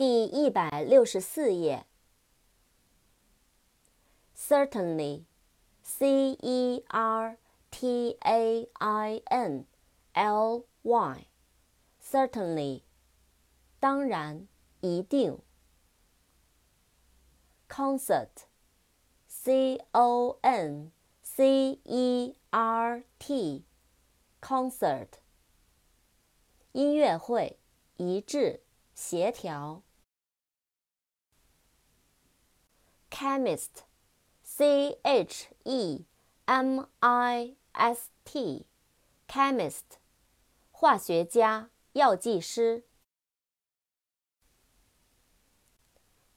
第一百六十四页。Certainly, C E R T A I N L Y, certainly，当然，一定。Concert, C O N C E R T, concert，音乐会，一致，协调。chemist, c h e m i s t, chemist，化学家、药剂师。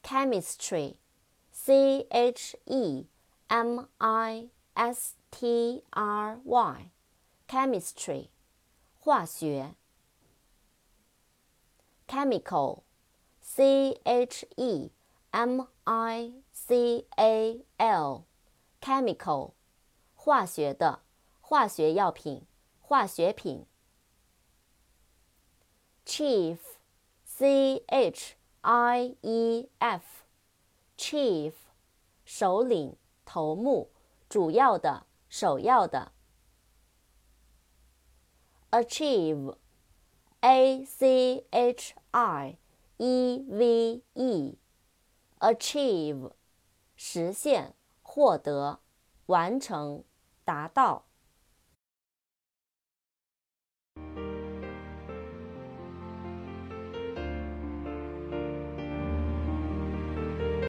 chemistry, c h e m i s t r y, chemistry，化学。chemical, c h e m i C A L，chemical，化学的，化学药品，化学品。Chief，C H I E F，chief，首领，头目，主要的，首要的。Achieve，A C H I E V achieve，。实现、获得、完成、达到。